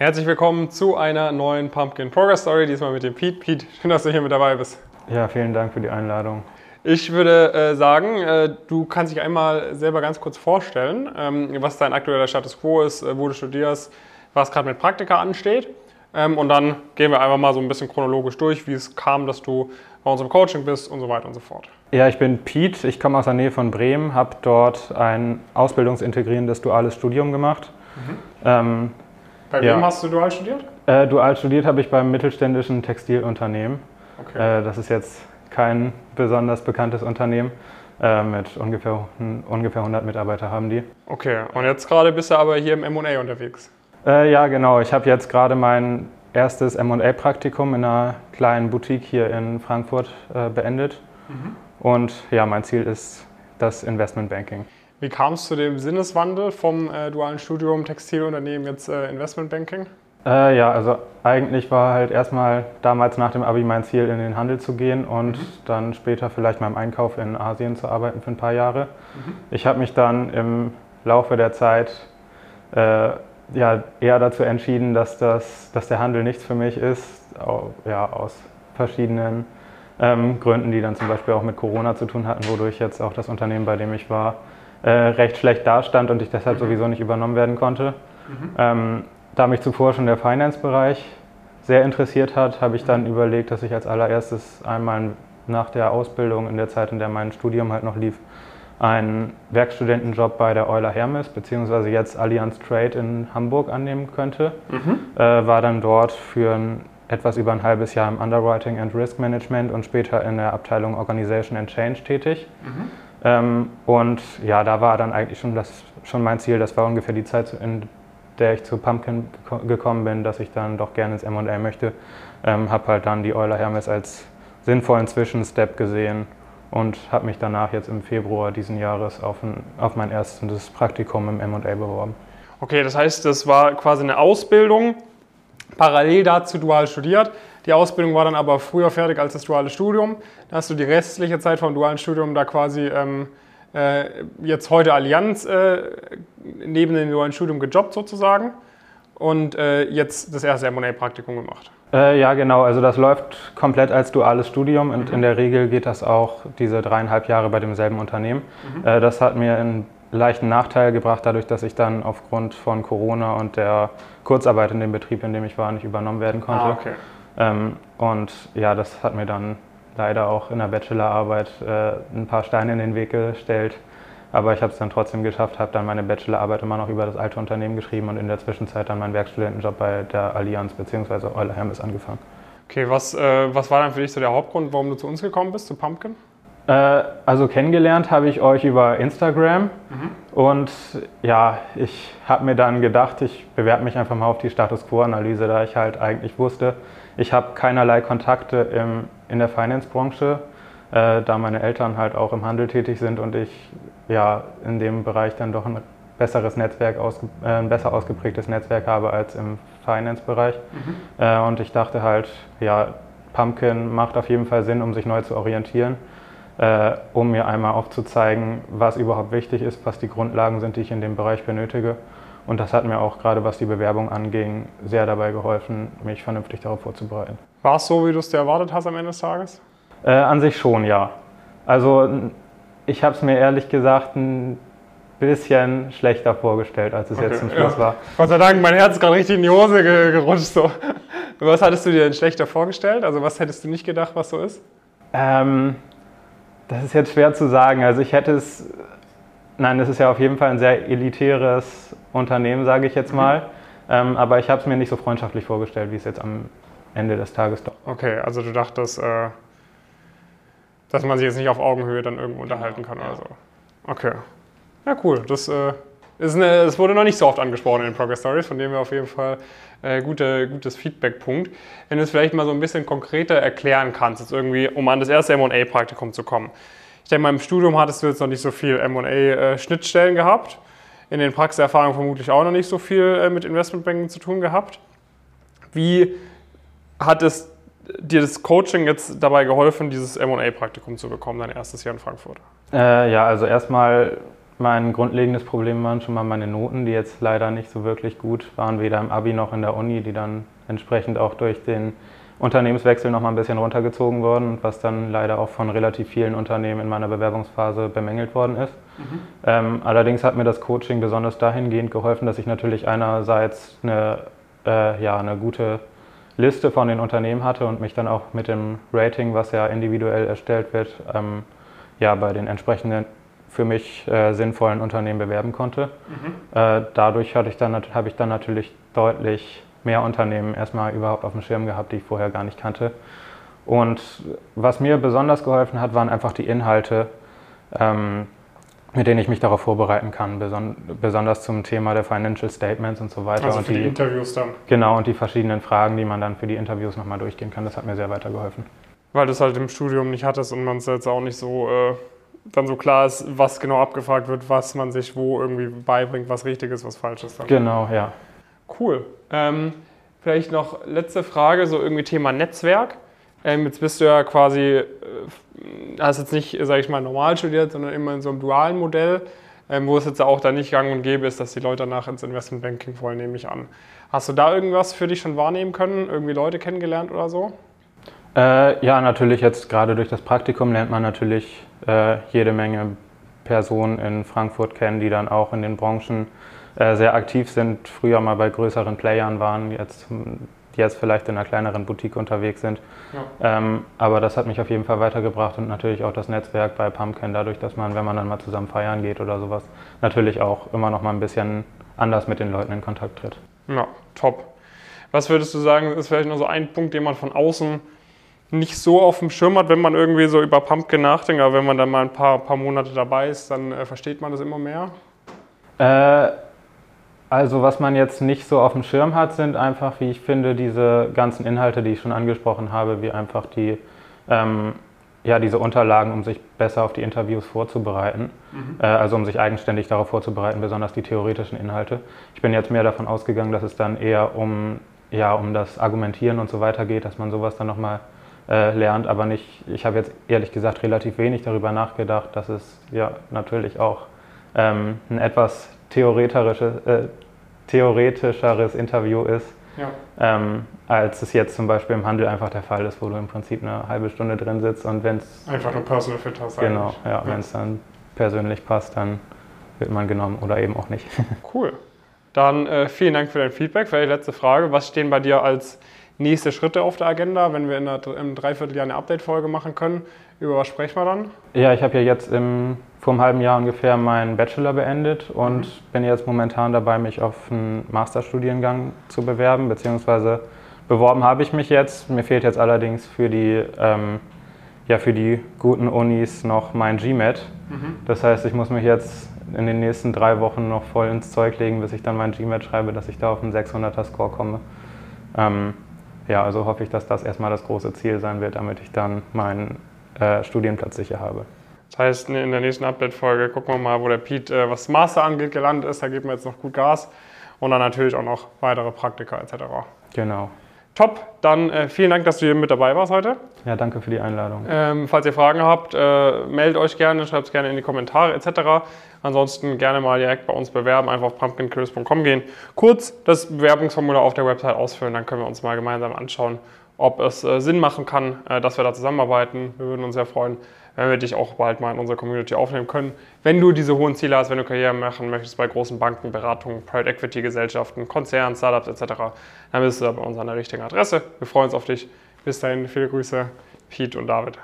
Herzlich willkommen zu einer neuen Pumpkin Progress Story, diesmal mit dem Pete. Pete, schön, dass du hier mit dabei bist. Ja, vielen Dank für die Einladung. Ich würde äh, sagen, äh, du kannst dich einmal selber ganz kurz vorstellen, ähm, was dein aktueller Status quo ist, äh, wo du studierst, was gerade mit Praktika ansteht. Ähm, und dann gehen wir einfach mal so ein bisschen chronologisch durch, wie es kam, dass du bei uns im Coaching bist und so weiter und so fort. Ja, ich bin Pete, ich komme aus der Nähe von Bremen, habe dort ein ausbildungsintegrierendes duales Studium gemacht. Mhm. Ähm, bei wem ja. hast du dual studiert? Äh, dual studiert habe ich beim mittelständischen Textilunternehmen. Okay. Äh, das ist jetzt kein besonders bekanntes Unternehmen. Äh, mit ungefähr, ungefähr 100 Mitarbeiter haben die. Okay, und jetzt gerade bist du aber hier im MA unterwegs? Äh, ja, genau. Ich habe jetzt gerade mein erstes MA-Praktikum in einer kleinen Boutique hier in Frankfurt äh, beendet. Mhm. Und ja, mein Ziel ist das Investmentbanking. Wie kam es zu dem Sinneswandel vom äh, dualen Studium Textilunternehmen jetzt äh, Investmentbanking? Äh, ja, also eigentlich war halt erstmal damals nach dem Abi mein Ziel, in den Handel zu gehen und mhm. dann später vielleicht mal im Einkauf in Asien zu arbeiten für ein paar Jahre. Mhm. Ich habe mich dann im Laufe der Zeit äh, ja, eher dazu entschieden, dass, das, dass der Handel nichts für mich ist, ja, aus verschiedenen ähm, Gründen, die dann zum Beispiel auch mit Corona zu tun hatten, wodurch jetzt auch das Unternehmen, bei dem ich war, äh, recht schlecht dastand und ich deshalb mhm. sowieso nicht übernommen werden konnte. Mhm. Ähm, da mich zuvor schon der Finance-Bereich sehr interessiert hat, habe ich dann überlegt, dass ich als allererstes einmal nach der Ausbildung, in der Zeit, in der mein Studium halt noch lief, einen Werkstudentenjob bei der Euler Hermes beziehungsweise jetzt Allianz Trade in Hamburg annehmen könnte. Mhm. Äh, war dann dort für ein, etwas über ein halbes Jahr im Underwriting and Risk Management und später in der Abteilung Organization and Change tätig. Mhm. Ähm, und ja, da war dann eigentlich schon, das, schon mein Ziel, das war ungefähr die Zeit, in der ich zu Pumpkin gekommen bin, dass ich dann doch gerne ins M&A möchte. Ähm, habe halt dann die Euler Hermes als sinnvollen Zwischenstep gesehen und habe mich danach jetzt im Februar diesen Jahres auf, ein, auf mein erstes Praktikum im M&A beworben. Okay, das heißt, das war quasi eine Ausbildung, parallel dazu dual studiert. Die Ausbildung war dann aber früher fertig als das duale Studium. Da hast du die restliche Zeit vom dualen Studium da quasi ähm, äh, jetzt heute Allianz äh, neben dem dualen Studium gejobbt sozusagen und äh, jetzt das erste M&A-Praktikum gemacht. Äh, ja, genau. Also das läuft komplett als duales Studium und mhm. in der Regel geht das auch diese dreieinhalb Jahre bei demselben Unternehmen. Mhm. Äh, das hat mir einen leichten Nachteil gebracht, dadurch, dass ich dann aufgrund von Corona und der Kurzarbeit in dem Betrieb, in dem ich war, nicht übernommen werden konnte. Ah, okay. Ähm, und ja, das hat mir dann leider auch in der Bachelorarbeit äh, ein paar Steine in den Weg gestellt. Aber ich habe es dann trotzdem geschafft, habe dann meine Bachelorarbeit immer noch über das alte Unternehmen geschrieben und in der Zwischenzeit dann meinen Werkstudentenjob bei der Allianz bzw. Euler Hermes angefangen. Okay, was, äh, was war dann für dich so der Hauptgrund, warum du zu uns gekommen bist, zu Pumpkin? Äh, also kennengelernt habe ich euch über Instagram mhm. und ja, ich habe mir dann gedacht, ich bewerbe mich einfach mal auf die Status Quo-Analyse, da ich halt eigentlich wusste, ich habe keinerlei Kontakte im, in der Finance-Branche, äh, da meine Eltern halt auch im Handel tätig sind und ich ja in dem Bereich dann doch ein besseres Netzwerk, ausge, äh, ein besser ausgeprägtes Netzwerk habe als im Finance-Bereich. Mhm. Äh, und ich dachte halt, ja, Pumpkin macht auf jeden Fall Sinn, um sich neu zu orientieren äh, um mir einmal aufzuzeigen, was überhaupt wichtig ist, was die Grundlagen sind, die ich in dem Bereich benötige. Und das hat mir auch gerade, was die Bewerbung anging, sehr dabei geholfen, mich vernünftig darauf vorzubereiten. War es so, wie du es dir erwartet hast am Ende des Tages? Äh, an sich schon, ja. Also ich habe es mir ehrlich gesagt ein bisschen schlechter vorgestellt, als es okay, jetzt zum Schluss ja. war. Gott sei Dank, mein Herz ist gerade richtig in die Hose gerutscht. So. Was hattest du dir denn schlechter vorgestellt? Also was hättest du nicht gedacht, was so ist? Ähm, das ist jetzt schwer zu sagen. Also ich hätte es, nein, das ist ja auf jeden Fall ein sehr elitäres Unternehmen, sage ich jetzt mhm. mal. Mhm. Ähm, aber ich habe es mir nicht so freundschaftlich vorgestellt, wie es jetzt am Ende des Tages doch. Okay, also du dachtest, äh, dass man sich jetzt nicht auf Augenhöhe dann irgendwo unterhalten kann oder so. Okay. Ja, cool. Das äh, es wurde noch nicht so oft angesprochen in den Progress Stories, von dem wir auf jeden Fall äh, gute, gutes Feedback-Punkt. Wenn du es vielleicht mal so ein bisschen konkreter erklären kannst, jetzt irgendwie, um an das erste MA-Praktikum zu kommen. Ich denke mal, im Studium hattest du jetzt noch nicht so viel MA-Schnittstellen gehabt. In den Praxiserfahrungen vermutlich auch noch nicht so viel äh, mit Investmentbanking zu tun gehabt. Wie hat es dir das Coaching jetzt dabei geholfen, dieses MA-Praktikum zu bekommen, dein erstes Jahr in Frankfurt? Äh, ja, also erstmal mein grundlegendes Problem waren schon mal meine Noten, die jetzt leider nicht so wirklich gut waren, weder im Abi noch in der Uni, die dann entsprechend auch durch den Unternehmenswechsel noch mal ein bisschen runtergezogen wurden, was dann leider auch von relativ vielen Unternehmen in meiner Bewerbungsphase bemängelt worden ist. Mhm. Ähm, allerdings hat mir das Coaching besonders dahingehend geholfen, dass ich natürlich einerseits eine, äh, ja, eine gute Liste von den Unternehmen hatte und mich dann auch mit dem Rating, was ja individuell erstellt wird, ähm, ja, bei den entsprechenden für mich äh, sinnvollen Unternehmen bewerben konnte. Mhm. Äh, dadurch habe ich, dann, hab ich dann natürlich deutlich mehr Unternehmen erstmal überhaupt auf dem Schirm gehabt, die ich vorher gar nicht kannte. Und was mir besonders geholfen hat, waren einfach die Inhalte, ähm, mit denen ich mich darauf vorbereiten kann, beson besonders zum Thema der Financial Statements und so weiter. Also für und die, die, Interviews dann. Genau, und die verschiedenen Fragen, die man dann für die Interviews nochmal durchgehen kann, das hat mir sehr weitergeholfen. Weil du es halt im Studium nicht hattest und man es jetzt auch nicht so äh, dann so klar ist, was genau abgefragt wird, was man sich wo irgendwie beibringt, was richtig ist, was falsch ist. Dann. Genau, ja. Cool. Ähm, vielleicht noch letzte Frage, so irgendwie Thema Netzwerk. Ähm, jetzt bist du ja quasi, äh, hast jetzt nicht, sage ich mal, normal studiert, sondern immer in so einem dualen Modell, ähm, wo es jetzt auch da nicht gang und gäbe ist, dass die Leute danach ins Investmentbanking wollen, nehme ich an. Hast du da irgendwas für dich schon wahrnehmen können? Irgendwie Leute kennengelernt oder so? Äh, ja, natürlich jetzt gerade durch das Praktikum lernt man natürlich äh, jede Menge Personen in Frankfurt kennen, die dann auch in den Branchen äh, sehr aktiv sind, früher mal bei größeren Playern waren, jetzt, die jetzt vielleicht in einer kleineren Boutique unterwegs sind. Ja. Ähm, aber das hat mich auf jeden Fall weitergebracht und natürlich auch das Netzwerk bei Pumpkin, dadurch, dass man, wenn man dann mal zusammen feiern geht oder sowas, natürlich auch immer noch mal ein bisschen anders mit den Leuten in Kontakt tritt. Ja, top. Was würdest du sagen, ist vielleicht noch so ein Punkt, den man von außen nicht so auf dem Schirm hat, wenn man irgendwie so über Pumpkin nachdenkt, aber wenn man dann mal ein paar, paar Monate dabei ist, dann äh, versteht man das immer mehr? Äh, also was man jetzt nicht so auf dem Schirm hat, sind einfach, wie ich finde, diese ganzen Inhalte, die ich schon angesprochen habe, wie einfach die, ähm, ja, diese Unterlagen, um sich besser auf die Interviews vorzubereiten, mhm. äh, also um sich eigenständig darauf vorzubereiten, besonders die theoretischen Inhalte. Ich bin jetzt mehr davon ausgegangen, dass es dann eher um, ja, um das Argumentieren und so weiter geht, dass man sowas dann nochmal äh, lernt, aber nicht, ich habe jetzt ehrlich gesagt relativ wenig darüber nachgedacht, dass es ja natürlich auch ähm, ein etwas äh, theoretischeres Interview ist, ja. ähm, als es jetzt zum Beispiel im Handel einfach der Fall ist, wo du im Prinzip eine halbe Stunde drin sitzt und wenn es... Einfach nur Personal Fit hast. Genau, ja, ja. wenn es dann persönlich passt, dann wird man genommen oder eben auch nicht. Cool. Dann äh, vielen Dank für dein Feedback. Vielleicht letzte Frage. Was stehen bei dir als nächste Schritte auf der Agenda, wenn wir in einer, im Dreivierteljahr eine Update-Folge machen können? Über was sprechen wir dann? Ja, ich habe ja jetzt im, vor einem halben Jahr ungefähr meinen Bachelor beendet und mhm. bin jetzt momentan dabei, mich auf einen Masterstudiengang zu bewerben, beziehungsweise beworben habe ich mich jetzt. Mir fehlt jetzt allerdings für die, ähm, ja, für die guten Unis noch mein GMAT. Mhm. Das heißt, ich muss mich jetzt in den nächsten drei Wochen noch voll ins Zeug legen, bis ich dann mein GMAT schreibe, dass ich da auf einen 600er Score komme. Ähm, ja, also hoffe ich, dass das erstmal das große Ziel sein wird, damit ich dann meinen äh, Studienplatz sicher habe. Das heißt, in der nächsten Update-Folge gucken wir mal, wo der Pete, äh, was Master angeht, gelandet ist. Da geben wir jetzt noch gut Gas. Und dann natürlich auch noch weitere Praktika etc. Genau. Top, dann äh, vielen Dank, dass du hier mit dabei warst heute. Ja, danke für die Einladung. Ähm, falls ihr Fragen habt, äh, meldet euch gerne, schreibt es gerne in die Kommentare etc. Ansonsten gerne mal direkt bei uns bewerben, einfach auf pumpkincurious.com gehen. Kurz das Bewerbungsformular auf der Website ausfüllen, dann können wir uns mal gemeinsam anschauen, ob es äh, Sinn machen kann, äh, dass wir da zusammenarbeiten. Wir würden uns sehr freuen, wenn wir dich auch bald mal in unsere Community aufnehmen können. Wenn du diese hohen Ziele hast, wenn du Karriere machen möchtest bei großen Banken, Beratungen, Private Equity Gesellschaften, Konzernen, Startups etc., dann bist du da bei uns an der richtigen Adresse. Wir freuen uns auf dich. Bis dahin, viele Grüße, Pete und David.